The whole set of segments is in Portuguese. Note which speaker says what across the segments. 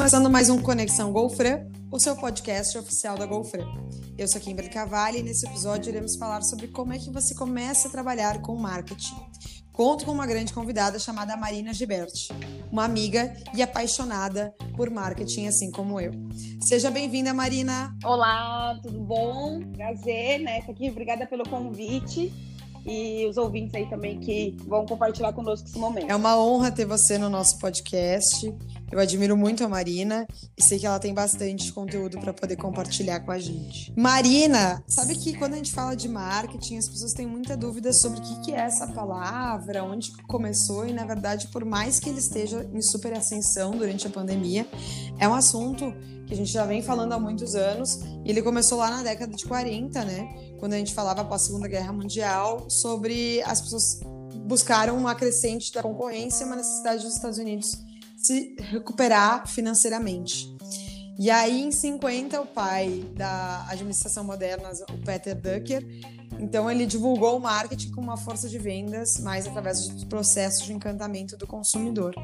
Speaker 1: começando mais um Conexão Golfran, o seu podcast oficial da Golfran. Eu sou Kimberly Cavalli e nesse episódio iremos falar sobre como é que você começa a trabalhar com marketing. Conto com uma grande convidada chamada Marina Giberti, uma amiga e apaixonada por marketing, assim como eu. Seja bem-vinda, Marina.
Speaker 2: Olá, tudo bom? Prazer, né? Aqui. Obrigada pelo convite e os ouvintes aí também que vão compartilhar conosco esse momento.
Speaker 1: É uma honra ter você no nosso podcast. Eu admiro muito a Marina e sei que ela tem bastante conteúdo para poder compartilhar com a gente. Marina, sabe que quando a gente fala de marketing, as pessoas têm muita dúvida sobre o que é essa palavra, onde começou e, na verdade, por mais que ele esteja em super ascensão durante a pandemia, é um assunto que a gente já vem falando há muitos anos e ele começou lá na década de 40, né? Quando a gente falava após a Segunda Guerra Mundial sobre as pessoas buscaram uma crescente da concorrência, uma necessidade dos Estados Unidos se recuperar financeiramente. E aí, em 50, o pai da administração moderna, o Peter Drucker, então ele divulgou o marketing com uma força de vendas, mais através dos processos de encantamento do consumidor.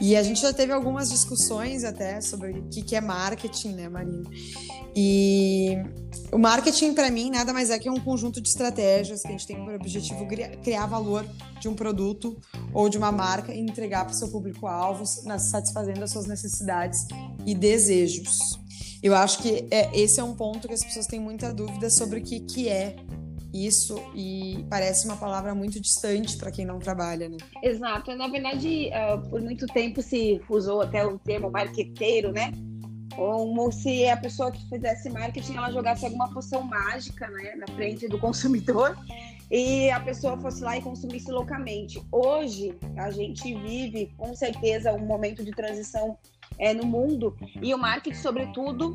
Speaker 1: E a gente já teve algumas discussões até sobre o que é marketing, né, Marina? E o marketing, para mim, nada mais é que um conjunto de estratégias que a gente tem por objetivo criar valor de um produto ou de uma marca e entregar para o seu público-alvo, satisfazendo as suas necessidades e desejos. Eu acho que é, esse é um ponto que as pessoas têm muita dúvida sobre o que, que é isso e parece uma palavra muito distante para quem não trabalha, né?
Speaker 2: Exato. Na verdade, uh, por muito tempo se usou até o termo marqueteiro, né? Como se a pessoa que fizesse marketing ela jogasse alguma poção mágica né, na frente do consumidor e a pessoa fosse lá e consumisse loucamente. Hoje, a gente vive, com certeza, um momento de transição é, no mundo e o marketing, sobretudo,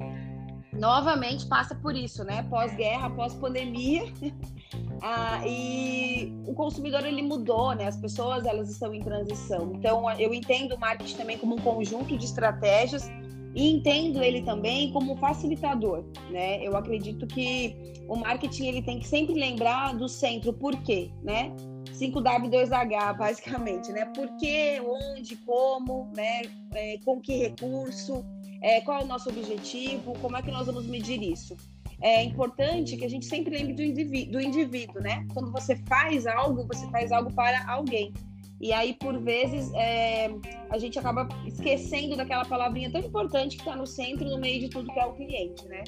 Speaker 2: novamente passa por isso, né? Pós-guerra, pós-pandemia. ah, e o consumidor ele mudou, né? As pessoas elas estão em transição. Então eu entendo o marketing também como um conjunto de estratégias e entendo ele também como facilitador, né? Eu acredito que o marketing ele tem que sempre lembrar do centro, por quê, né? 5W2H, basicamente, né? Por quê, onde, como, né? É, com que recurso, é, qual é o nosso objetivo, como é que nós vamos medir isso. É importante que a gente sempre lembre do indivíduo, do indivíduo né? Quando você faz algo, você faz algo para alguém. E aí, por vezes, é, a gente acaba esquecendo daquela palavrinha tão importante que está no centro, no meio de tudo que é o cliente, né?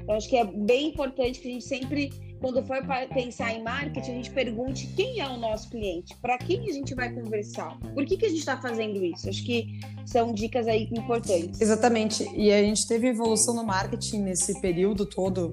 Speaker 2: Então, acho que é bem importante que a gente sempre quando for pensar em marketing, a gente pergunte quem é o nosso cliente, para quem a gente vai conversar, por que, que a gente está fazendo isso? Acho que são dicas aí importantes.
Speaker 1: Exatamente. E a gente teve evolução no marketing nesse período todo,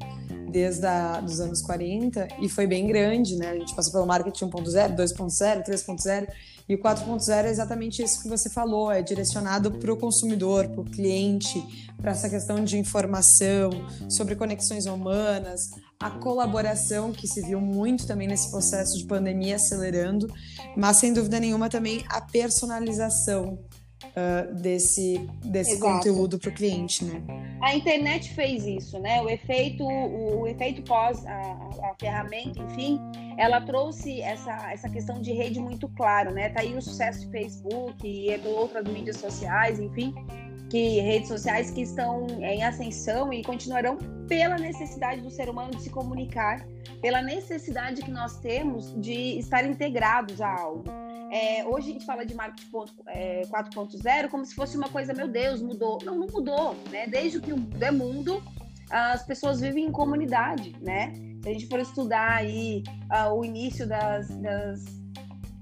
Speaker 1: desde a, dos anos 40, e foi bem grande, né? A gente passou pelo marketing 1.0, 2.0, 3.0 e o 4.0 é exatamente isso que você falou, é direcionado para o consumidor, para o cliente, para essa questão de informação, sobre conexões humanas, a colaboração, que se viu muito também nesse processo de pandemia acelerando, mas sem dúvida nenhuma também a personalização uh, desse, desse conteúdo para o cliente, né?
Speaker 2: A internet fez isso, né? O efeito, o, o efeito pós a, a, ferramenta, enfim, ela trouxe essa, essa questão de rede muito claro, né? Tá aí o sucesso de Facebook e de outras mídias sociais, enfim, que redes sociais que estão em ascensão e continuarão pela necessidade do ser humano de se comunicar, pela necessidade que nós temos de estar integrados a algo. É, hoje a gente fala de marketing 4.0 é, como se fosse uma coisa, meu Deus, mudou. Não, não mudou, né? Desde que o mundo é mundo, as pessoas vivem em comunidade, né? Se a gente for estudar aí uh, o início das, das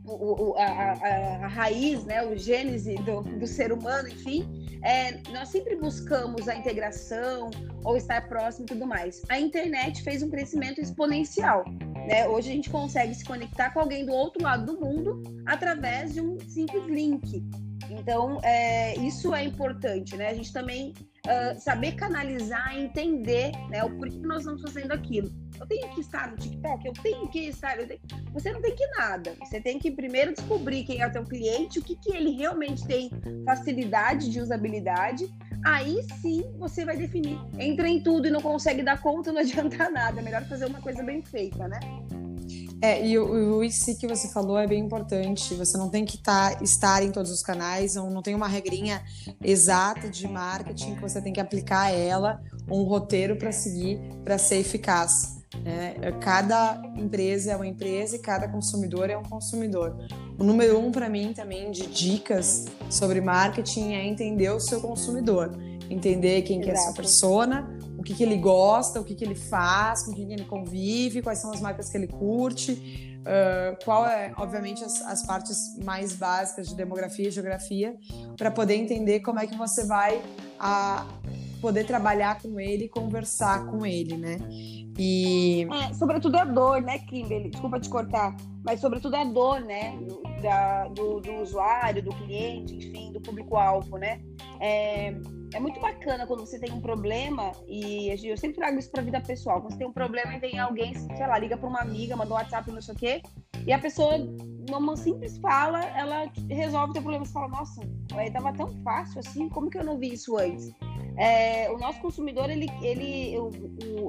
Speaker 2: o, o, a, a, a, raiz, né, o gênese do, do ser humano, enfim, é, nós sempre buscamos a integração ou estar próximo e tudo mais. A internet fez um crescimento exponencial. Né? Hoje a gente consegue se conectar com alguém do outro lado do mundo através de um simples link. Então, é, isso é importante, né? A gente também uh, saber canalizar, entender né, o porquê nós estamos fazendo aquilo. Eu tenho que estar no TikTok, eu tenho que estar. Tenho... Você não tem que nada. Você tem que primeiro descobrir quem é o teu cliente, o que, que ele realmente tem facilidade de usabilidade. Aí sim você vai definir. Entra em tudo e não consegue dar conta, não adianta nada. É melhor fazer uma coisa bem feita, né?
Speaker 1: É, e o, o IC que você falou é bem importante. Você não tem que tá, estar em todos os canais, não, não tem uma regrinha exata de marketing que você tem que aplicar a ela, um roteiro para seguir para ser eficaz. Né? Cada empresa é uma empresa e cada consumidor é um consumidor. O número um para mim também de dicas sobre marketing é entender o seu consumidor, entender quem que é essa persona, o que, que ele gosta, o que, que ele faz, com quem ele convive, quais são as marcas que ele curte, uh, qual é, obviamente, as, as, partes mais básicas de demografia e geografia, para poder entender como é que você vai a, poder trabalhar com ele conversar com ele, né?
Speaker 2: E... É, sobretudo a dor, né, Kimberly? Desculpa te cortar, mas sobretudo a dor, né, da, do, do usuário, do cliente, enfim, do público-alvo, né? É, é muito bacana quando você tem um problema, e eu sempre trago isso para a vida pessoal. Quando você tem um problema e vem alguém, sei lá, liga para uma amiga, manda um WhatsApp, não sei o quê, e a pessoa, numa simples fala, ela resolve o teu problema. Você fala, nossa, tava tão fácil assim, como que eu não vi isso antes? É, o nosso consumidor, ele, ele,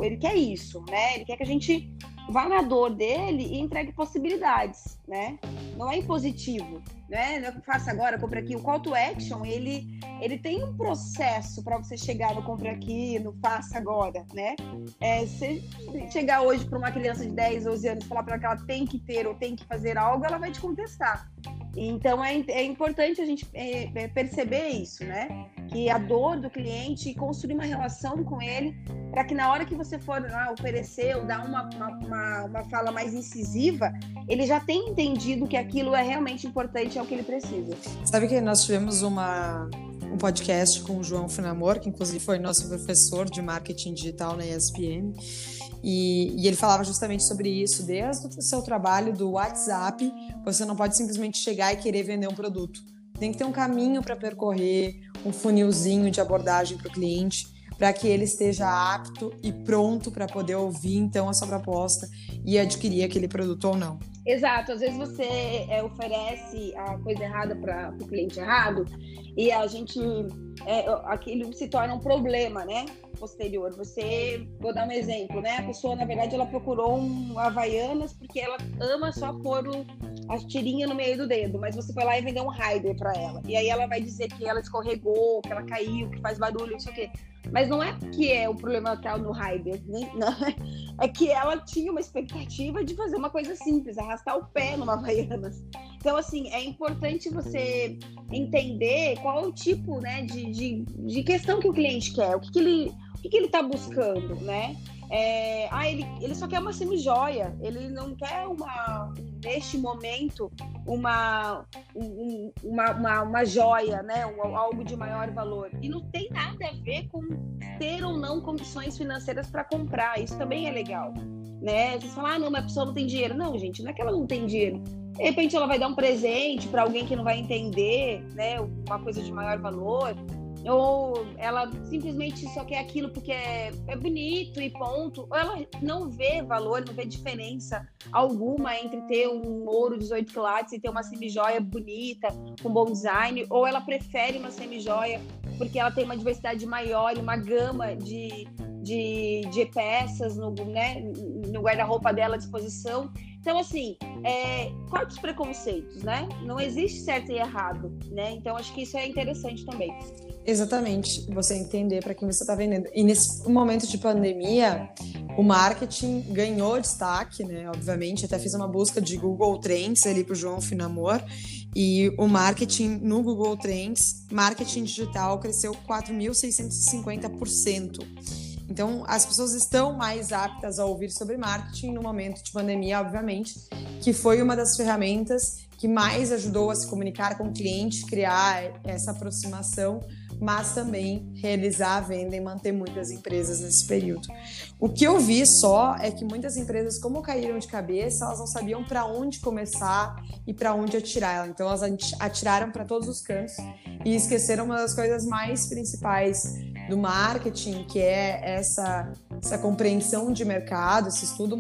Speaker 2: ele quer isso, né? Ele quer que a gente vá na dor dele e entregue possibilidades, né? Não é impositivo, né? Não faça agora, compre aqui. O call to action, ele, ele tem um processo para você chegar no compre aqui, no faça agora, né? É, se chegar hoje para uma criança de 10, 12 anos e falar para ela que ela tem que ter ou tem que fazer algo, ela vai te contestar. Então é, é importante a gente é, é, perceber isso, né? Que a dor do cliente construir uma relação com ele para que na hora que você for lá oferecer ou dar uma, uma, uma, fala mais incisiva, ele já tenha entendido que aquilo é realmente importante, é o que ele precisa.
Speaker 1: Sabe que nós tivemos uma, um podcast com o João Finamor, que inclusive foi nosso professor de marketing digital na ESPN. E, e, ele falava justamente sobre isso. Desde o seu trabalho do WhatsApp, você não pode simplesmente chegar e querer vender um produto. Tem que ter um caminho para percorrer, um funilzinho de abordagem para o cliente, para que ele esteja apto e pronto para poder ouvir então a sua proposta e adquirir aquele produto ou não.
Speaker 2: Exato, às vezes você é, oferece a coisa errada para o cliente errado e a gente é, aquilo se torna um problema, né? Posterior. Você, vou dar um exemplo, né? A pessoa, na verdade, ela procurou um Havaianas porque ela ama só pôr o, a tirinha no meio do dedo, mas você foi lá e vendeu um Rider para ela. E aí ela vai dizer que ela escorregou, que ela caiu, que faz barulho, não sei o quê. Mas não é que é o problema tal no Rider, né? É que ela tinha uma expectativa de fazer uma coisa simples, arrastar o pé numa Havaianas. Então, assim, é importante você entender qual o tipo né, de, de, de questão que o cliente quer, o que, que ele o que, que ele está buscando, né? É, ah, ele, ele só quer uma semijoia, ele não quer uma, neste momento, uma, um, uma, uma, uma, joia, né? algo de maior valor. E não tem nada a ver com ter ou não condições financeiras para comprar, isso também é legal. Né? Vocês falam, ah, não, mas a pessoa não tem dinheiro. Não, gente, não é que ela não tem dinheiro. De repente ela vai dar um presente para alguém que não vai entender, né? Uma coisa de maior valor ou ela simplesmente só quer aquilo porque é, é, bonito e ponto, ou ela não vê valor, não vê diferença alguma entre ter um ouro 18 quilates e ter uma semijoia bonita, com bom design, ou ela prefere uma semijoia porque ela tem uma diversidade maior e uma gama de, de, de peças no, né, no guarda-roupa dela à disposição. Então, assim, é, os preconceitos, né? Não existe certo e errado, né? Então, acho que isso é interessante também.
Speaker 1: Exatamente, você entender para quem você está vendendo. E nesse momento de pandemia, o marketing ganhou destaque, né? Obviamente, até fiz uma busca de Google Trends ali para o João Finamor. E o marketing no Google Trends, marketing digital, cresceu 4.650%. Então, as pessoas estão mais aptas a ouvir sobre marketing no momento de pandemia, obviamente, que foi uma das ferramentas que mais ajudou a se comunicar com o cliente, criar essa aproximação, mas também realizar a venda e manter muitas empresas nesse período. O que eu vi só é que muitas empresas, como caíram de cabeça, elas não sabiam para onde começar e para onde atirar. Então, elas atiraram para todos os cantos e esqueceram uma das coisas mais principais do marketing, que é essa, essa compreensão de mercado, esse estudo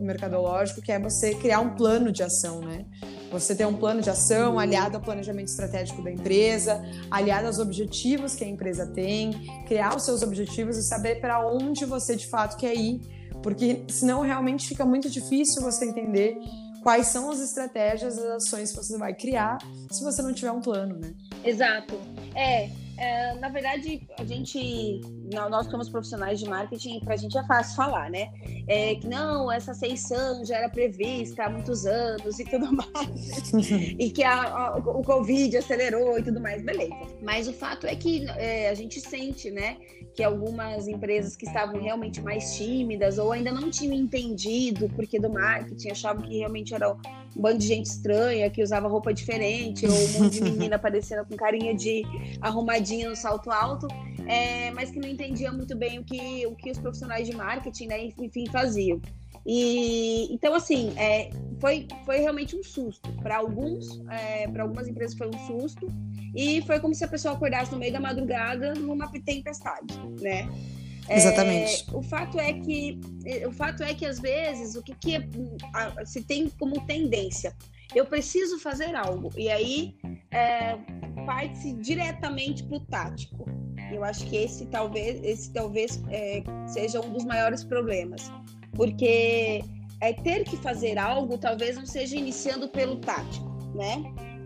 Speaker 1: mercadológico, que é você criar um plano de ação, né? Você ter um plano de ação aliado ao planejamento estratégico da empresa, aliado aos objetivos que a empresa tem, criar os seus objetivos e saber para onde você de fato quer ir Porque senão realmente fica muito difícil você entender quais são as estratégias, as ações que você vai criar se você não tiver um plano, né?
Speaker 2: Exato. É, é, na verdade, a gente, nós somos profissionais de marketing, para a gente é fácil falar, né? É, que não, essa ascensão já era prevista há muitos anos e tudo mais, e que a, a, o Covid acelerou e tudo mais, beleza. Mas o fato é que é, a gente sente, né, que algumas empresas que estavam realmente mais tímidas ou ainda não tinham entendido porque do marketing, achavam que realmente era um bando de gente estranha, que usava roupa diferente, ou um monte de menina aparecendo com carinha de arrumadinha no salto alto, é, mas que não entendia muito bem o que, o que os profissionais de marketing, né, enfim, faziam. E então assim, é, foi, foi realmente um susto para alguns, é, para algumas empresas foi um susto e foi como se a pessoa acordasse no meio da madrugada numa tempestade, né?
Speaker 1: É, Exatamente.
Speaker 2: É, o fato é que o fato é que às vezes o que, que é, se tem como tendência eu preciso fazer algo e aí é, parte-se diretamente para o tático eu acho que esse talvez esse talvez é, seja um dos maiores problemas porque é ter que fazer algo talvez não seja iniciando pelo tático né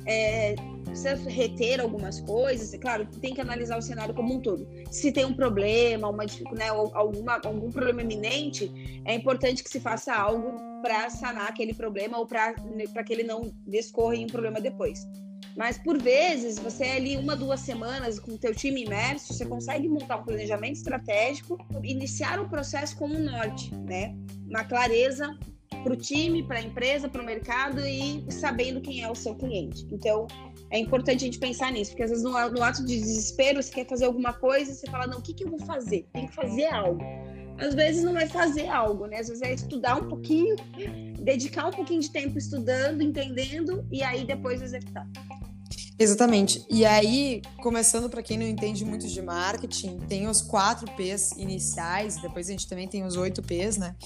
Speaker 2: é, precisa reter algumas coisas, é claro, tem que analisar o cenário como um todo. Se tem um problema, uma, né, alguma, algum problema iminente, é importante que se faça algo para sanar aquele problema ou para que ele não descorra em um problema depois. Mas por vezes, você é ali uma, duas semanas com o teu time imerso, você consegue montar um planejamento estratégico, iniciar o processo com um norte, né? Uma clareza para o time, para a empresa, para o mercado e sabendo quem é o seu cliente. Então, é importante a gente pensar nisso, porque às vezes no, no ato de desespero, você quer fazer alguma coisa, você fala, não, o que, que eu vou fazer? Tem que fazer algo. Às vezes não é fazer algo, né? Às vezes é estudar um pouquinho, dedicar um pouquinho de tempo estudando, entendendo e aí depois executar.
Speaker 1: Exatamente. E aí, começando para quem não entende muito de marketing, tem os quatro P's iniciais, depois a gente também tem os oito P's, né?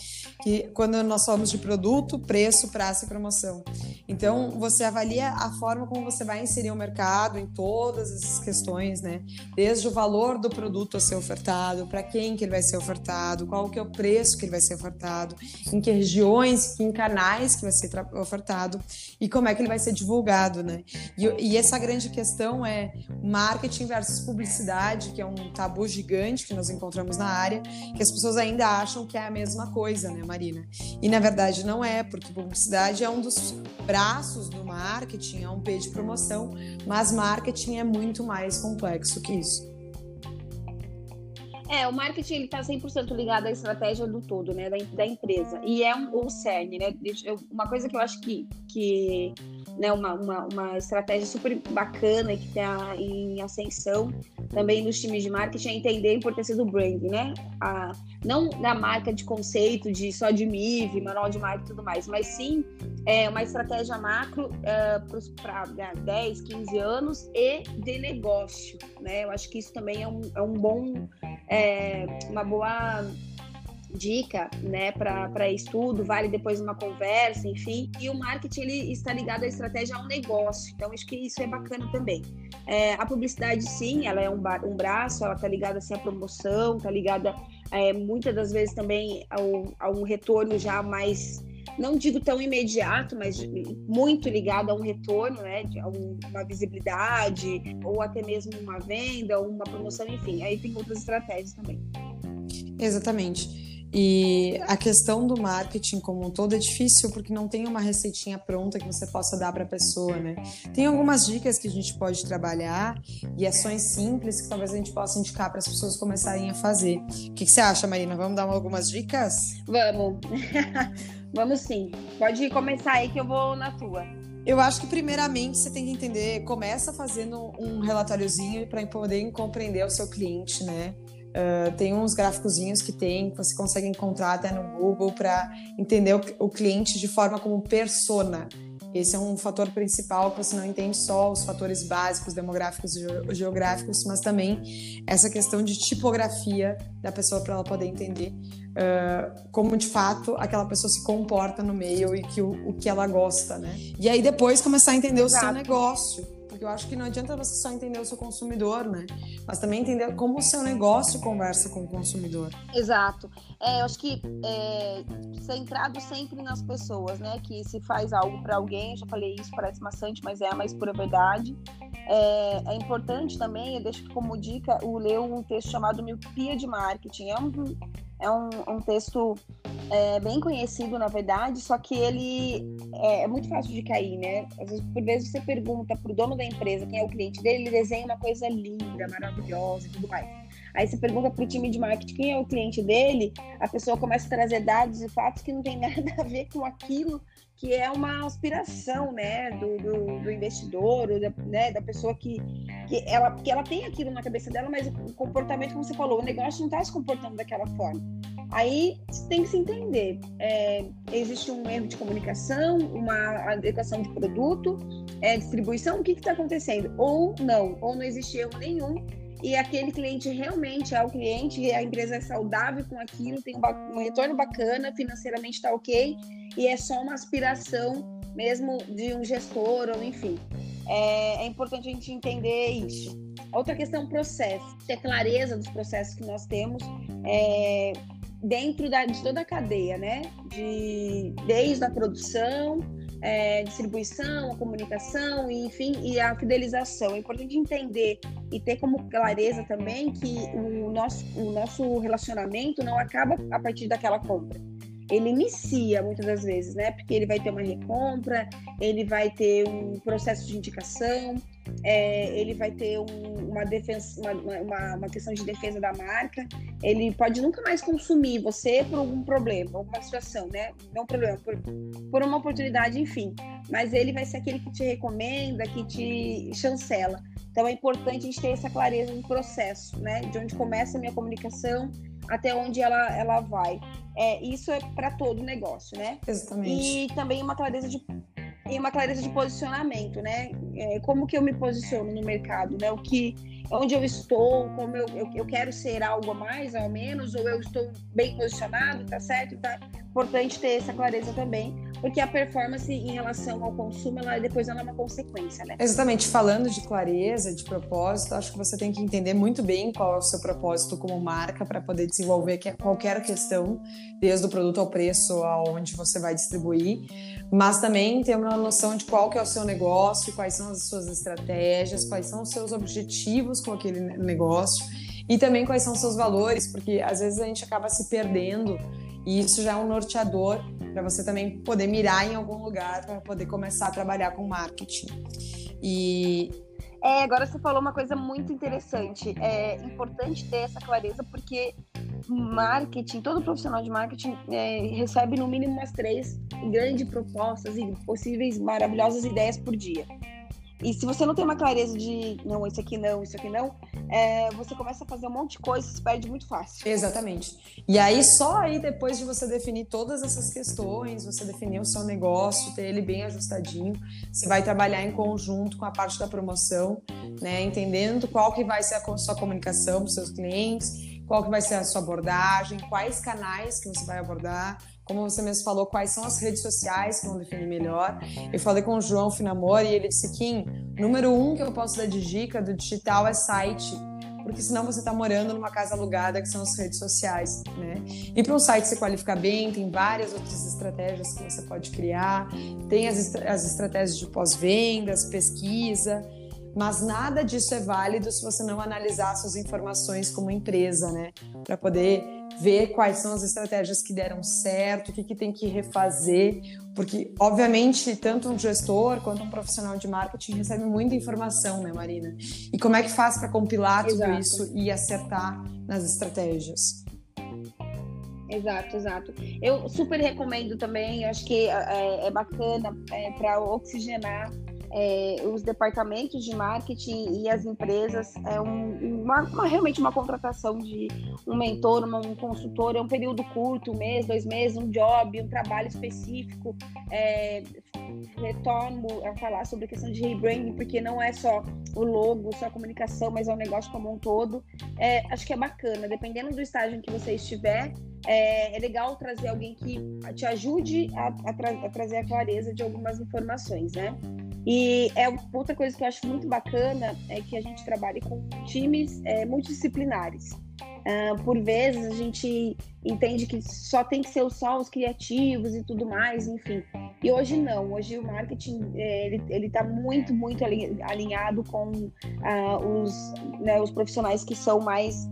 Speaker 1: Que quando nós falamos de produto, preço, prazo e promoção. Então, você avalia a forma como você vai inserir o mercado em todas essas questões, né? Desde o valor do produto a ser ofertado, para quem que ele vai ser ofertado, qual que é o preço que ele vai ser ofertado, em que regiões, em canais que vai ser ofertado e como é que ele vai ser divulgado, né? E, e essa grande questão é marketing versus publicidade, que é um tabu gigante que nós encontramos na área, que as pessoas ainda acham que é a mesma coisa, né, Marina? E na verdade não é, porque publicidade é um dos braços do marketing, é um P de promoção, mas marketing é muito mais complexo que isso.
Speaker 2: É, o marketing está 100% ligado à estratégia do todo, né, da, da empresa. E é um, o cerne, né? Uma coisa que eu acho que, que né, uma, uma, uma estratégia super bacana que está em ascensão também nos times de marketing é entender a importância do brand, né? A, não da marca de conceito, de só de MIV, manual de marca e tudo mais, mas sim é, uma estratégia macro é, para 10, 15 anos e de negócio, né? Eu acho que isso também é um, é um bom, é, uma boa dica, né, para estudo, vale depois uma conversa, enfim. E o marketing ele está ligado à estratégia ao negócio, então acho que isso é bacana também. É, a publicidade, sim, ela é um, um braço, ela está ligada assim, à promoção, está ligada é, muitas das vezes também ao, a um retorno já mais não digo tão imediato, mas muito ligado a um retorno, né, a uma visibilidade, ou até mesmo uma venda, uma promoção, enfim. Aí tem outras estratégias também.
Speaker 1: Exatamente. E a questão do marketing como um todo é difícil porque não tem uma receitinha pronta que você possa dar para a pessoa, né? Tem algumas dicas que a gente pode trabalhar e ações simples que talvez a gente possa indicar para as pessoas começarem a fazer. O que, que, você acha, Marina? Vamos dar algumas dicas?
Speaker 2: Vamos. Vamos sim. Pode começar aí que eu vou na tua.
Speaker 1: Eu acho que primeiramente você tem que entender, começa fazendo um relatóriozinho para poder compreender o seu cliente, né? Uh, tem uns gráficozinhos que tem, que você consegue encontrar até no Google para entender o, o, cliente de forma como persona. Esse é um fator principal que você não entende só os fatores básicos, demográficos e geográficos, mas também essa questão de tipografia da pessoa para ela poder entender uh, como de fato aquela pessoa se comporta no meio e que o, o que ela gosta, né? E aí depois começar a entender Exato. o seu negócio porque eu acho que não adianta você só entender o seu consumidor, né? Mas também entender como o seu negócio conversa com o consumidor.
Speaker 2: Exato. É, eu acho que é, centrado sempre nas pessoas, né? Que se faz algo para alguém, já falei isso, parece maçante, mas é a mais pura verdade. É, é, importante também, eu deixo como dica, o ler um texto chamado Miopia de Marketing. É um, é um, um texto é, bem conhecido, na verdade, só que ele é, é, muito fácil de cair, né? Às vezes, por vezes, você pergunta para o dono da empresa quem é o cliente dele, ele desenha uma coisa linda, maravilhosa e tudo mais. Aí você pergunta para o time de marketing quem é o cliente dele, a pessoa começa a trazer dados e fatos que não tem nada a ver com aquilo que é uma aspiração, né, do, do, do investidor, da, né, da pessoa que, que, ela, que ela tem aquilo na cabeça dela, mas o comportamento, como você falou, o negócio não está se comportando daquela forma. Aí tem que se entender. É, existe um erro de comunicação, uma adequação de produto, é, distribuição, o que está acontecendo? Ou não, ou não existe erro nenhum e aquele cliente realmente é o cliente, a empresa é saudável com aquilo, tem um, retorno bacana, financeiramente está ok, e é só uma aspiração mesmo de um gestor, ou enfim. É, é importante a gente entender isso. Outra questão, processo. Ter clareza dos processos que nós temos é, dentro da, de toda a cadeia, né? De, desde a produção, é, distribuição, a comunicação, e, enfim, e a fidelização. É importante entender e ter como clareza também que o nosso, o nosso relacionamento não acaba a partir daquela compra ele inicia muitas das vezes, né? Porque ele vai ter uma recompra, ele vai ter um processo de indicação, é, ele vai ter um, uma, defesa, uma, uma, uma, questão de defesa da marca, ele pode nunca mais consumir você por algum problema, alguma situação, né? Não problema, por, por uma oportunidade, enfim. Mas ele vai ser aquele que te recomenda, que te chancela. Então é importante a gente ter essa clareza no processo, né? De onde começa a minha comunicação até onde ela, ela vai. É, isso é para todo negócio, né?
Speaker 1: Exatamente.
Speaker 2: E também uma clareza de e uma clareza de posicionamento, né? É, como que eu me posiciono no mercado, né? O que, onde eu estou, como eu, eu, eu, quero ser algo a mais, ao menos, ou eu estou bem posicionado, tá certo? Tá importante ter essa clareza também, porque a performance em relação ao consumo, ela depois ela é uma consequência, né?
Speaker 1: Exatamente. Falando de clareza, de propósito, acho que você tem que entender muito bem qual é o seu propósito como marca para poder desenvolver qualquer questão, desde o produto ao preço, aonde você vai distribuir, mas também ter uma noção de qual que é o seu negócio, quais são as suas estratégias, quais são os seus objetivos com aquele negócio e também quais são seus valores, porque às vezes a gente acaba se perdendo e isso já é um norteador para você também poder mirar em algum lugar para poder começar a trabalhar com marketing. E
Speaker 2: é, agora você falou uma coisa muito interessante. É importante ter essa clareza porque marketing, todo profissional de marketing é, recebe no mínimo umas três grandes propostas e possíveis maravilhosas ideias por dia. E se você não tem uma clareza de não, isso aqui não, isso aqui não, é, você começa a fazer um monte de coisa e se perde muito fácil.
Speaker 1: Exatamente. E aí, só aí depois de você definir todas essas questões, você definir o seu negócio, ter ele bem ajustadinho, você vai trabalhar em conjunto com a parte da promoção, né? Entendendo qual que vai ser a sua comunicação para os seus clientes, qual que vai ser a sua abordagem, quais canais que você vai abordar, como você mesmo falou, quais são as redes sociais que vão definir melhor. Eu falei com o João Finamor e ele disse que número um que eu posso dar de dica do digital é site, porque senão você está morando numa casa alugada que são as redes sociais, né? E para um site se qualificar bem, tem várias outras estratégias que você pode criar, tem as, as estratégias de pós-vendas, pesquisa, mas nada disso é válido se você não analisar suas informações como empresa, né? Para poder ver quais são as estratégias que deram certo, o que, que tem que refazer, porque, obviamente, tanto um gestor quanto um profissional de marketing recebe muita informação, né, Marina? E como é que faz para compilar tudo exato. isso e acertar nas estratégias?
Speaker 2: Exato, exato. Eu super recomendo também, acho que é, é bacana é, para oxigenar é, os departamentos de marketing e as empresas é um, uma, uma, realmente uma contratação de um mentor, uma, um consultor, é um período curto, um mês, dois meses, um job, um trabalho específico. É, retorno a falar sobre a questão de rebranding, porque não é só o logo, só a comunicação, mas é um negócio como um todo. É, acho que é bacana, dependendo do estágio em que você estiver, é, é legal trazer alguém que te ajude a, a, tra a trazer a clareza de algumas informações, né? E é outra coisa que eu acho muito bacana é que a gente trabalha com times é, multidisciplinares. Uh, por vezes a gente entende que só tem que ser só os criativos e tudo mais, enfim. E hoje não, hoje o marketing é, ele está muito, muito alinhado com uh, os, né, os profissionais que são mais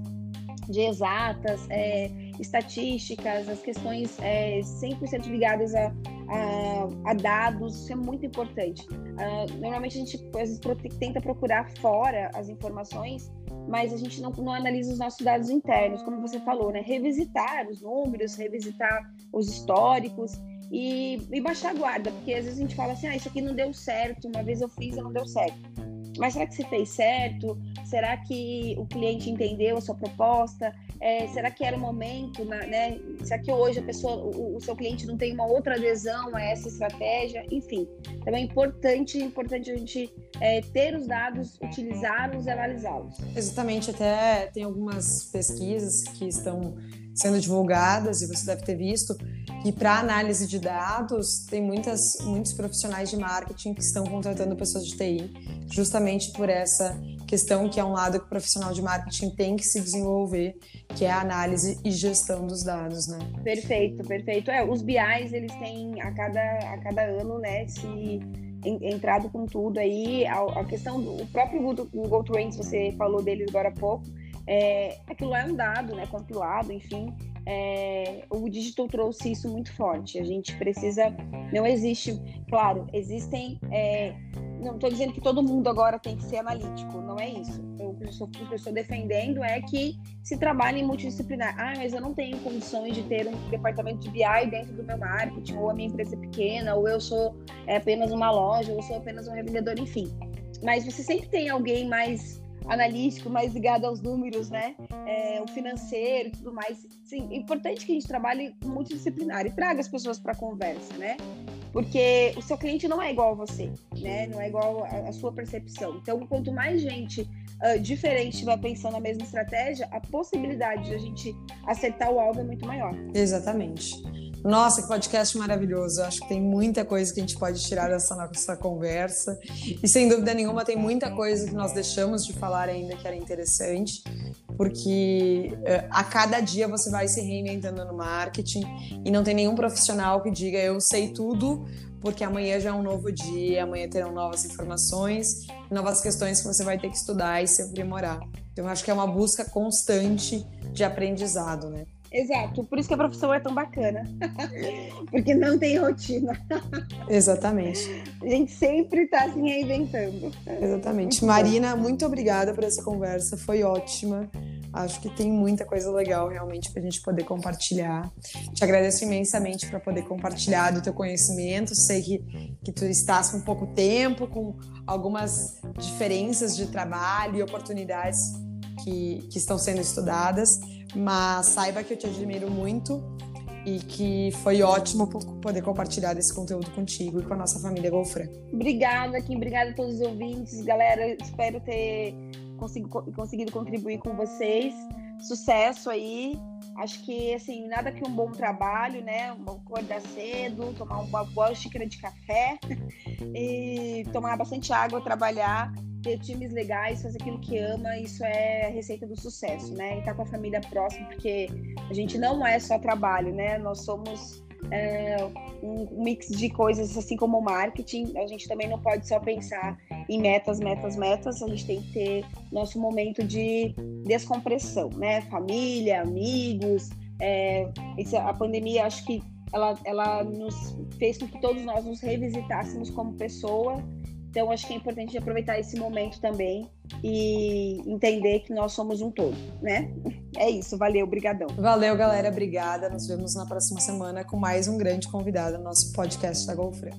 Speaker 2: de exatas, é, estatísticas, as questões é, 100% ligadas a, a, a, dados, isso é muito importante. Uh, normalmente a gente às vezes tenta procurar fora as informações, mas a gente não, não analisa os nossos dados internos, como você falou, né? Revisitar os números, revisitar os históricos e, e baixar a guarda, porque às vezes a gente fala assim, ah, isso aqui não deu certo, uma vez eu fiz e não deu certo. Mas será que você fez certo? Será que o cliente entendeu a sua proposta? É, será que era o momento, né? Será que hoje a pessoa, o, o, seu cliente não tem uma outra adesão a essa estratégia? Enfim, também é importante, importante a gente é, ter os dados, utilizá-los e analisá-los.
Speaker 1: Exatamente, até tem algumas pesquisas que estão sendo divulgadas e você deve ter visto que para análise de dados tem muitas muitos profissionais de marketing que estão contratando pessoas de TI justamente por essa questão que é um lado que o profissional de marketing tem que se desenvolver, que é a análise e gestão dos dados, né?
Speaker 2: Perfeito, perfeito. É, os BIs, eles têm a cada, a cada ano, né, se entrado com tudo aí, a, questão do próprio Google, Google Trends, você falou deles agora há pouco, é, aquilo é um dado, né, compilado, enfim, é, o digital trouxe isso muito forte. A gente precisa, não existe, claro, existem é, não estou dizendo que todo mundo agora tem que ser analítico, não é isso. O que eu estou defendendo é que se trabalhe em multidisciplinar. Ah, mas eu não tenho condições de ter um departamento de BI dentro do meu marketing, ou a minha empresa é pequena, ou eu sou é, apenas uma loja, ou eu sou apenas um revendedor, enfim. Mas você sempre tem alguém mais analítico, mais ligado aos números, né? É, o financeiro e tudo mais. Sim, é importante que a gente trabalhe multidisciplinar e traga as pessoas para a conversa, né? Porque o seu cliente não é igual a você, né? Não é igual a, sua percepção. Então, quanto mais gente uh, diferente vai pensando na mesma estratégia, a possibilidade de a gente acertar o alvo é muito maior.
Speaker 1: Exatamente. Nossa, que podcast maravilhoso. Acho que tem muita coisa que a gente pode tirar dessa nossa conversa. E sem dúvida nenhuma, tem muita coisa que nós deixamos de falar ainda que era interessante, porque uh, a cada dia você vai se reinventando no marketing e não tem nenhum profissional que diga eu sei tudo, porque amanhã já é um novo dia, amanhã terão novas informações, novas questões que você vai ter que estudar e se aprimorar. Então, acho que é uma busca constante de aprendizado, né?
Speaker 2: Exato, por isso que a profissão é tão bacana. Porque não tem rotina.
Speaker 1: Exatamente.
Speaker 2: A gente sempre está se reinventando.
Speaker 1: Exatamente. Marina, muito obrigada por essa conversa, foi ótima. Acho que tem muita coisa legal realmente para a gente poder compartilhar. Te agradeço imensamente para poder compartilhar do teu conhecimento. Sei que, que tu estás com pouco tempo, com algumas diferenças de trabalho e oportunidades que, que estão sendo estudadas mas saiba que eu te admiro muito e que foi ótimo poder compartilhar esse conteúdo contigo e com a nossa família Golfran.
Speaker 2: Obrigada, Kim. Obrigada a todos os ouvintes. Galera, espero ter conseguido contribuir com vocês. Sucesso aí. Acho que, assim, nada que um bom trabalho, né? Acordar cedo, tomar uma boa xícara de café e tomar bastante água, trabalhar ter times legais, fazer aquilo que ama, isso é a receita do sucesso, né? E estar tá com a família próxima, porque a gente não é só trabalho, né? Nós somos é, um mix de coisas, assim como o marketing. A gente também não pode só pensar em metas, metas, metas. A gente tem que ter nosso momento de descompressão, né? Família, amigos. É, a pandemia, acho que ela, ela nos fez com que todos nós nos revisitássemos como pessoa então, acho que é importante aproveitar esse momento também e entender que nós somos um todo, né? É isso, valeu, brigadão.
Speaker 1: Valeu, galera, obrigada. Nos vemos na próxima semana com mais um grande convidado no nosso podcast da Golfre.